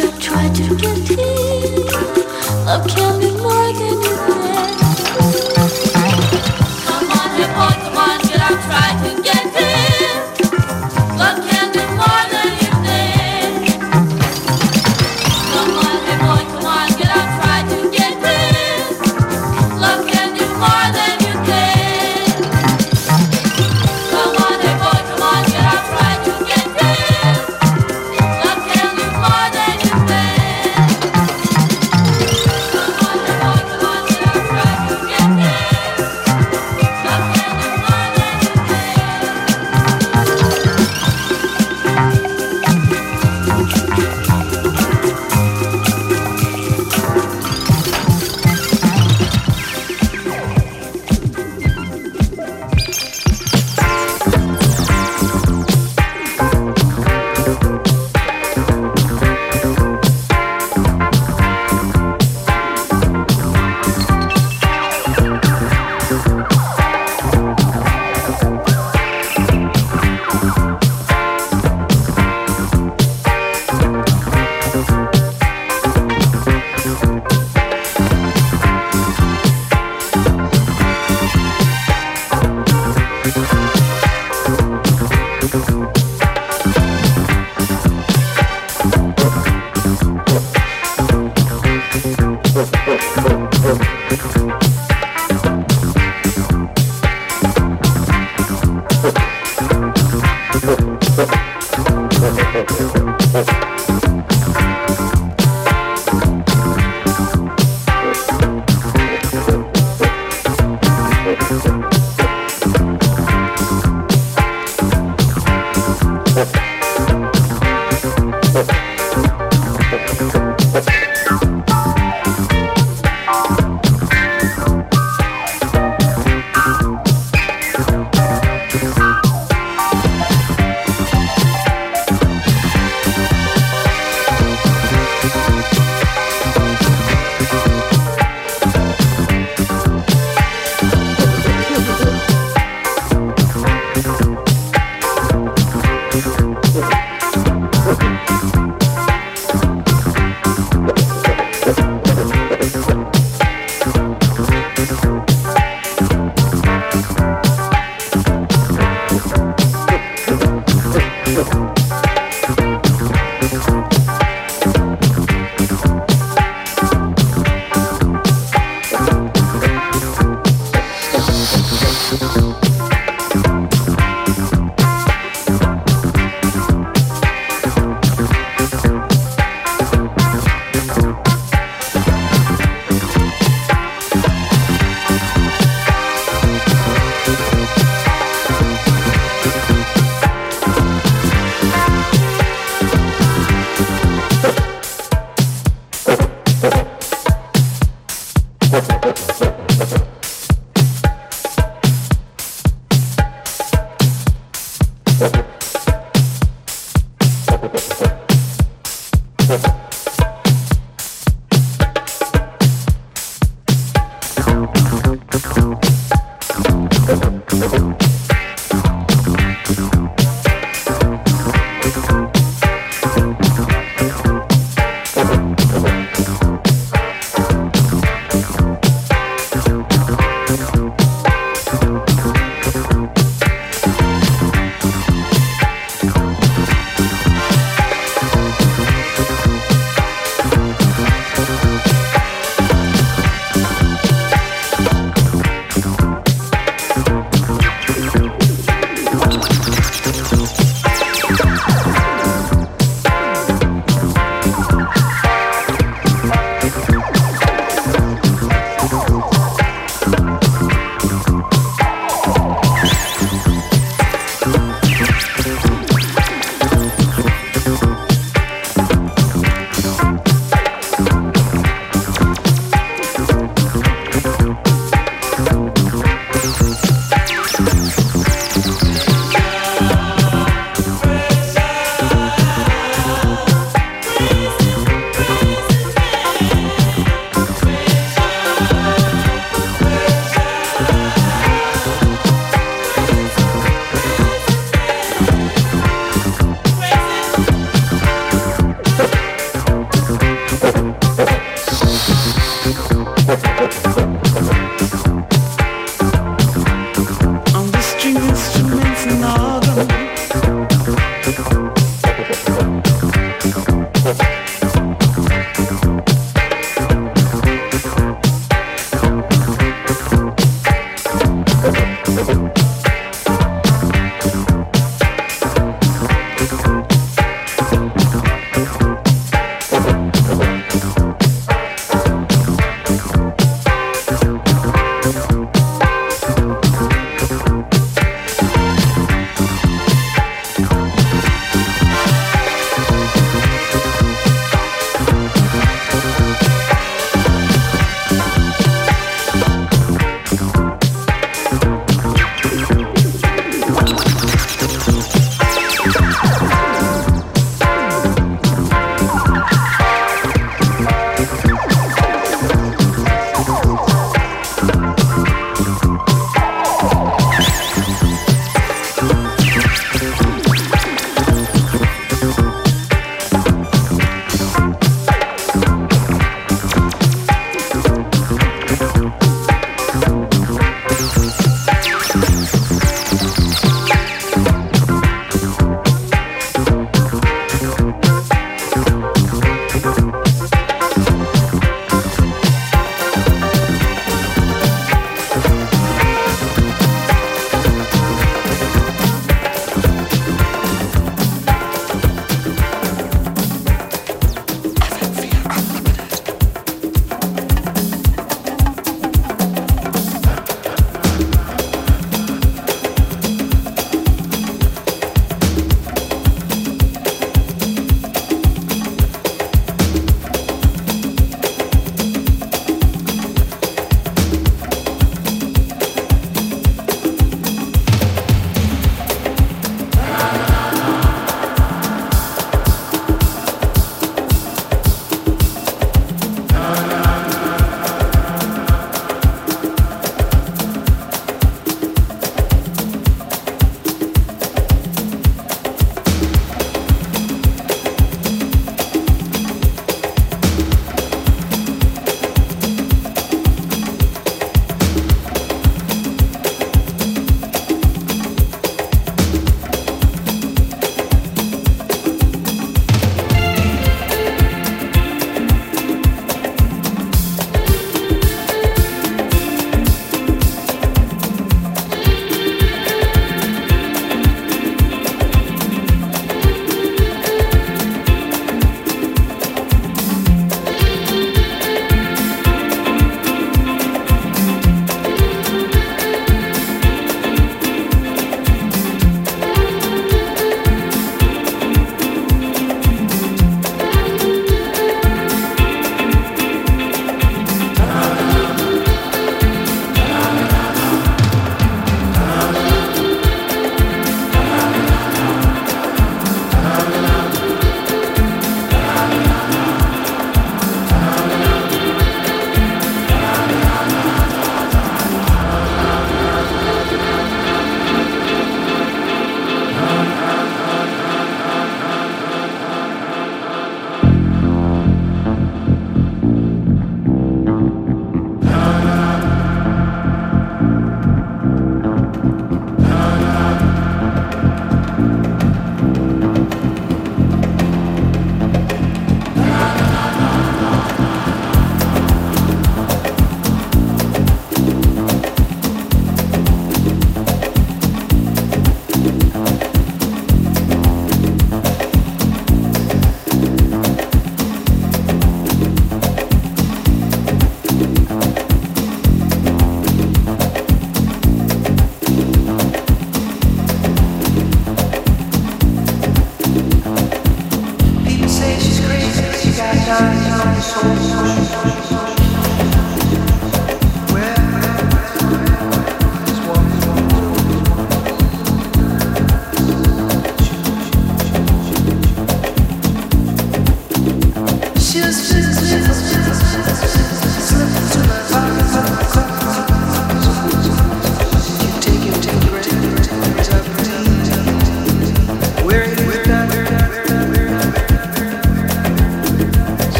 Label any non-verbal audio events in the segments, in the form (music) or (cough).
I try to get here. Thank (laughs) you.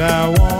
I want.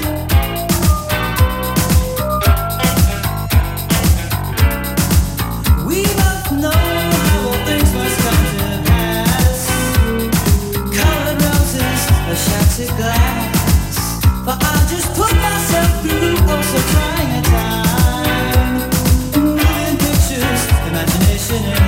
sinner.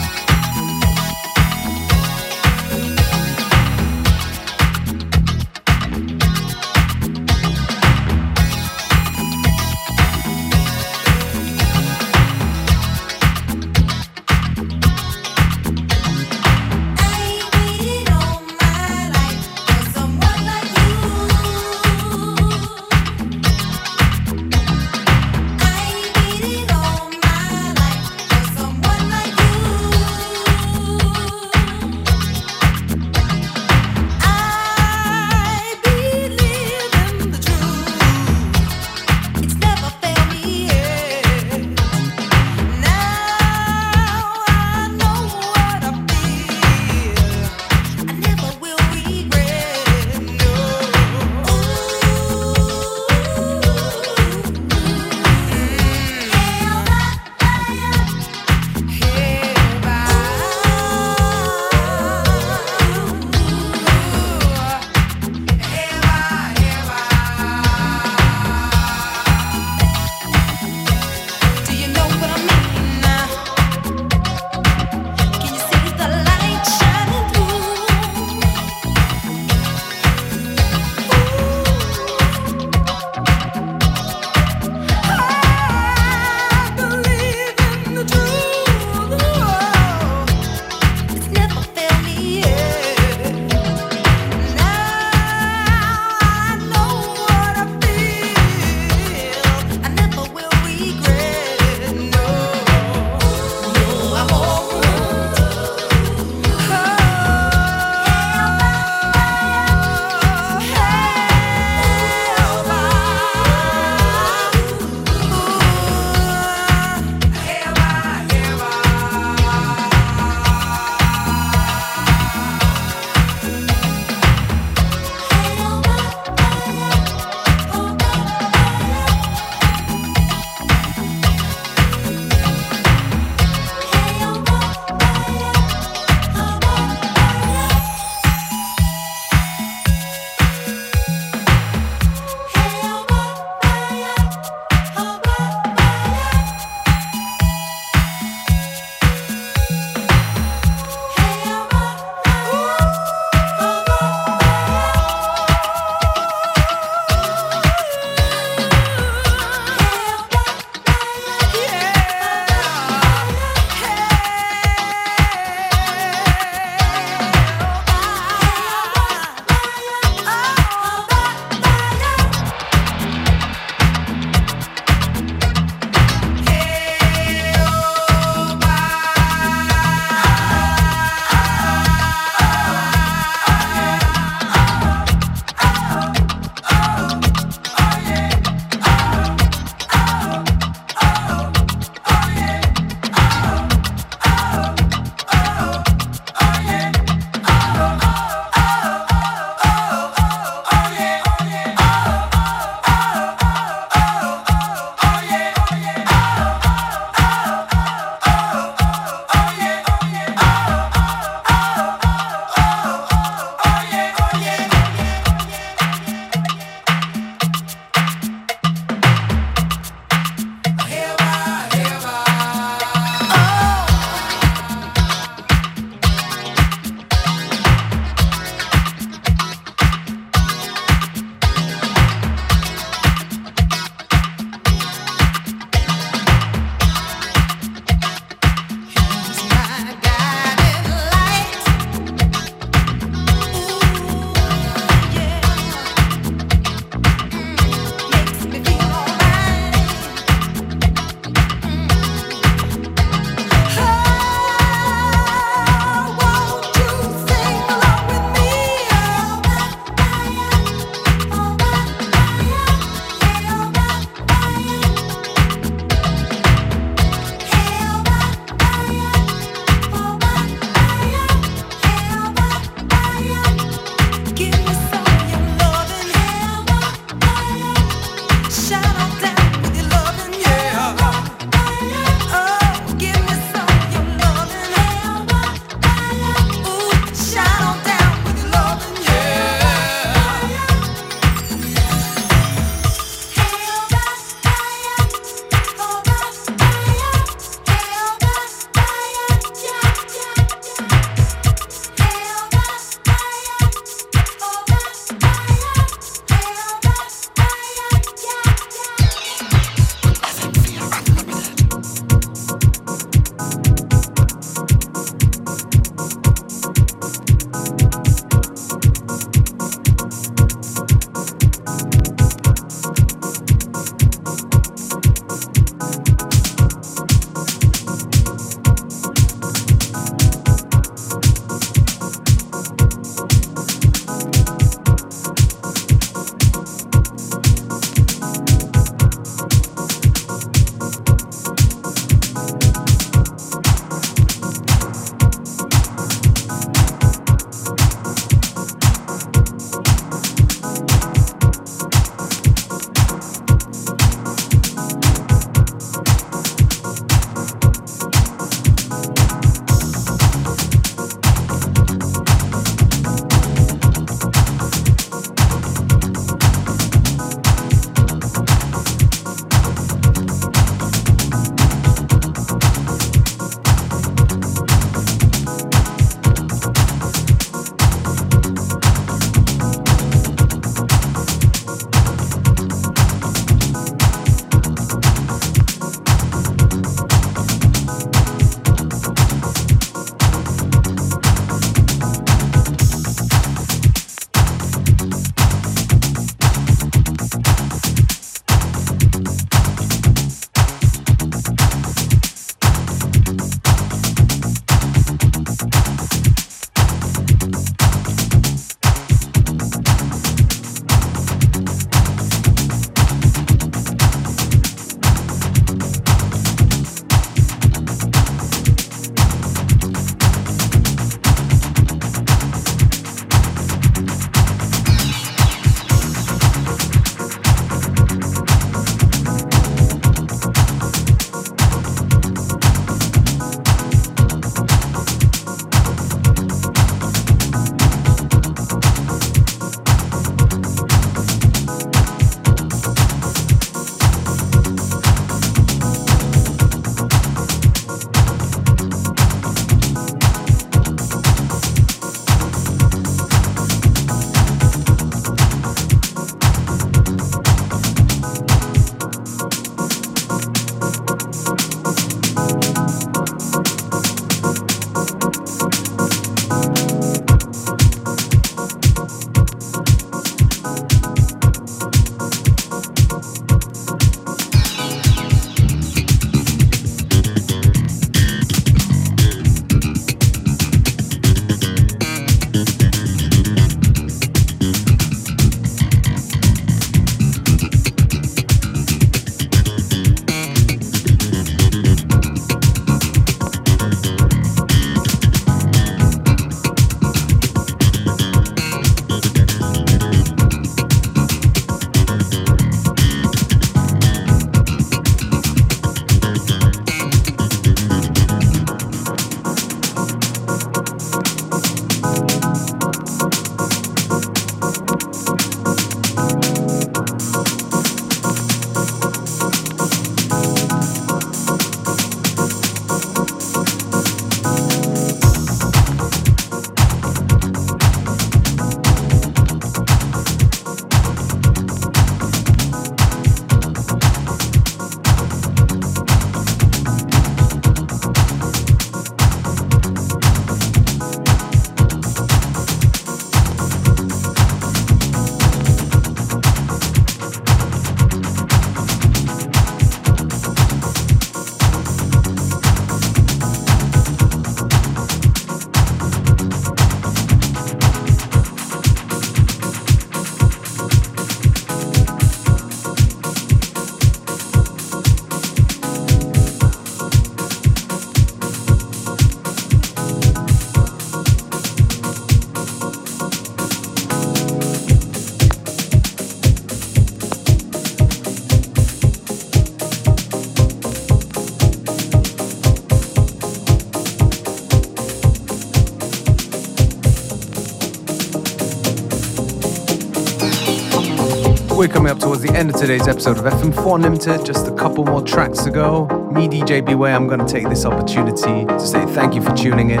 End of today's episode of FM4 Unlimited. Just a couple more tracks to go. Me, DJ Beware, I'm going to take this opportunity to say thank you for tuning in.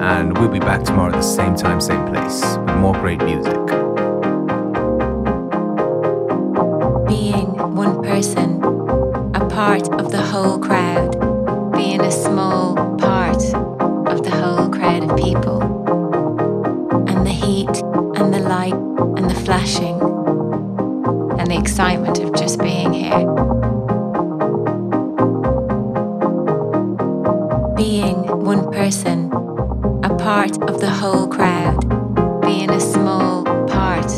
And we'll be back tomorrow at the same time, same place with more great music. Being one person, a part of the Being one person, a part of the whole crowd, being a small part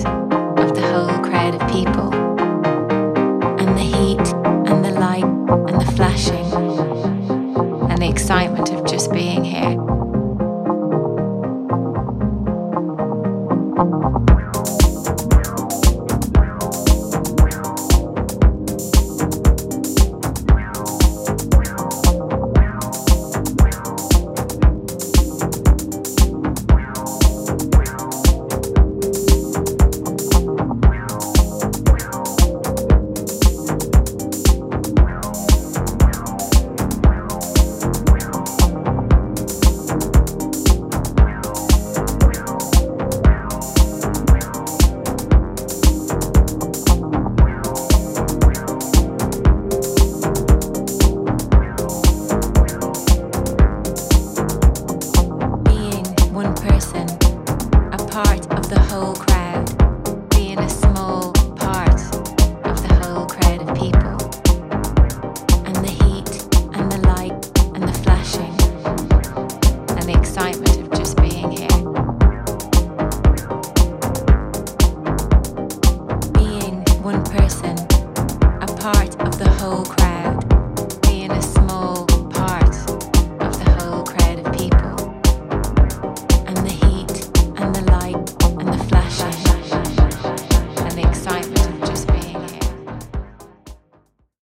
of the whole crowd of people, and the heat and the light and the flashing and the excitement of just being here.